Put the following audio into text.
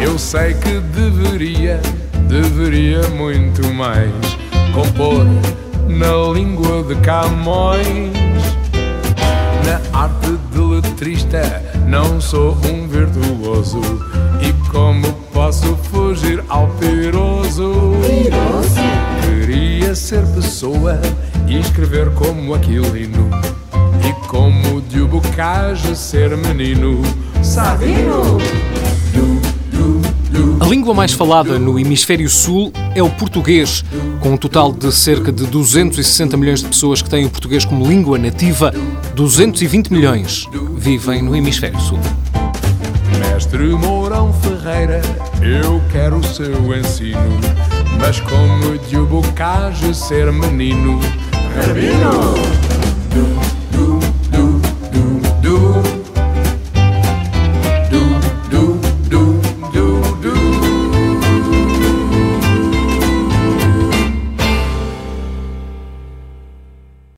Eu sei que deveria, deveria muito mais compor na língua de Camões. Não sou um virtuoso e como posso fugir ao piroso? Queria ser pessoa e escrever como Aquilino e como de o Bocage ser menino. Sabino. A língua mais falada no hemisfério sul é o português, com um total de cerca de 260 milhões de pessoas que têm o português como língua nativa, 220 milhões vivem no hemisfério sul. Mestre Mourão Ferreira, eu quero o seu ensino, mas como de Bocage ser menino. Rabino!